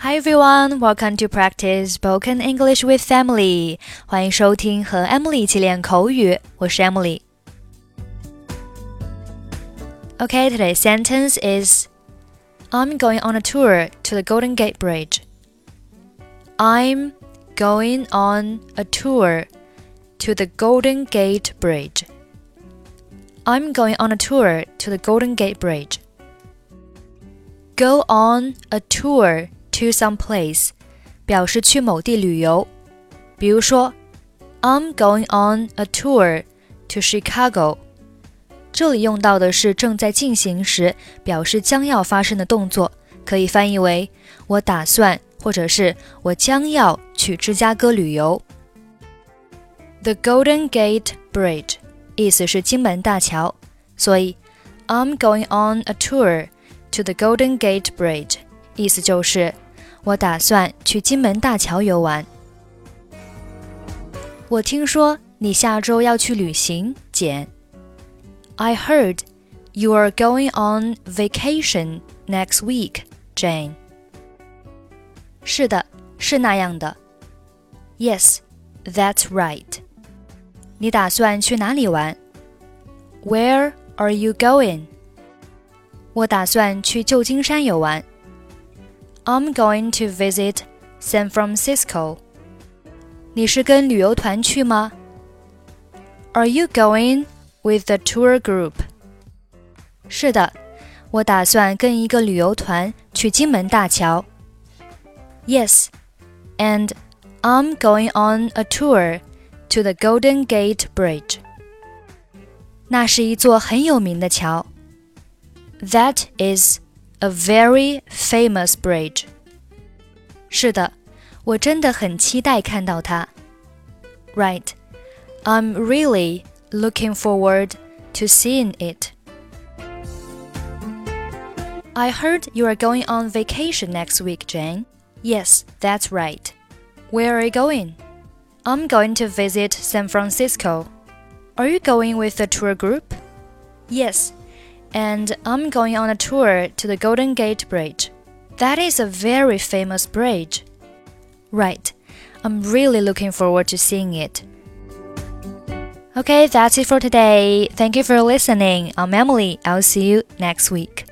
Hi everyone, welcome to practice spoken English with Emily. 欢迎收听和 Emily 一起练口语，我是 Emily。Okay, today's sentence is I'm going on a tour to the Golden Gate Bridge. I'm going on a tour to the Golden Gate Bridge. I'm going on a tour to the Golden Gate Bridge. Go on a tour to some place，表示去某地旅游。比如说，I'm going on a tour to Chicago。这里用到的是正在进行时，表示将要发生的动作，可以翻译为我打算，或者是我将要去芝加哥旅游。The Golden Gate Bridge 意思是金门大桥，所以 I'm going on a tour to the Golden Gate Bridge，意思就是我打算去金门大桥游玩。我听说你下周要去旅行，简。I heard you are going on vacation next week, Jane. 是的，是那样的。Yes, that's right. 你打算去哪里玩？Where are you going? 我打算去旧金山游玩。 I'm going to visit San Francisco. 你是跟旅游团去吗？Are you going with the tour group? 是的，我打算跟一个旅游团去金门大桥。Yes, and I'm going on a tour to the Golden Gate Bridge. 那是一座很有名的桥。That is a very famous bridge. 是的，我真的很期待看到它。Right, I'm really looking forward to seeing it. I heard you are going on vacation next week, Jane. Yes, that's right. Where are you going? I'm going to visit San Francisco. Are you going with the tour group? Yes, and I'm going on a tour to the Golden Gate Bridge. That is a very famous bridge. Right, I'm really looking forward to seeing it. Okay, that's it for today. Thank you for listening. I'm Emily. I'll see you next week.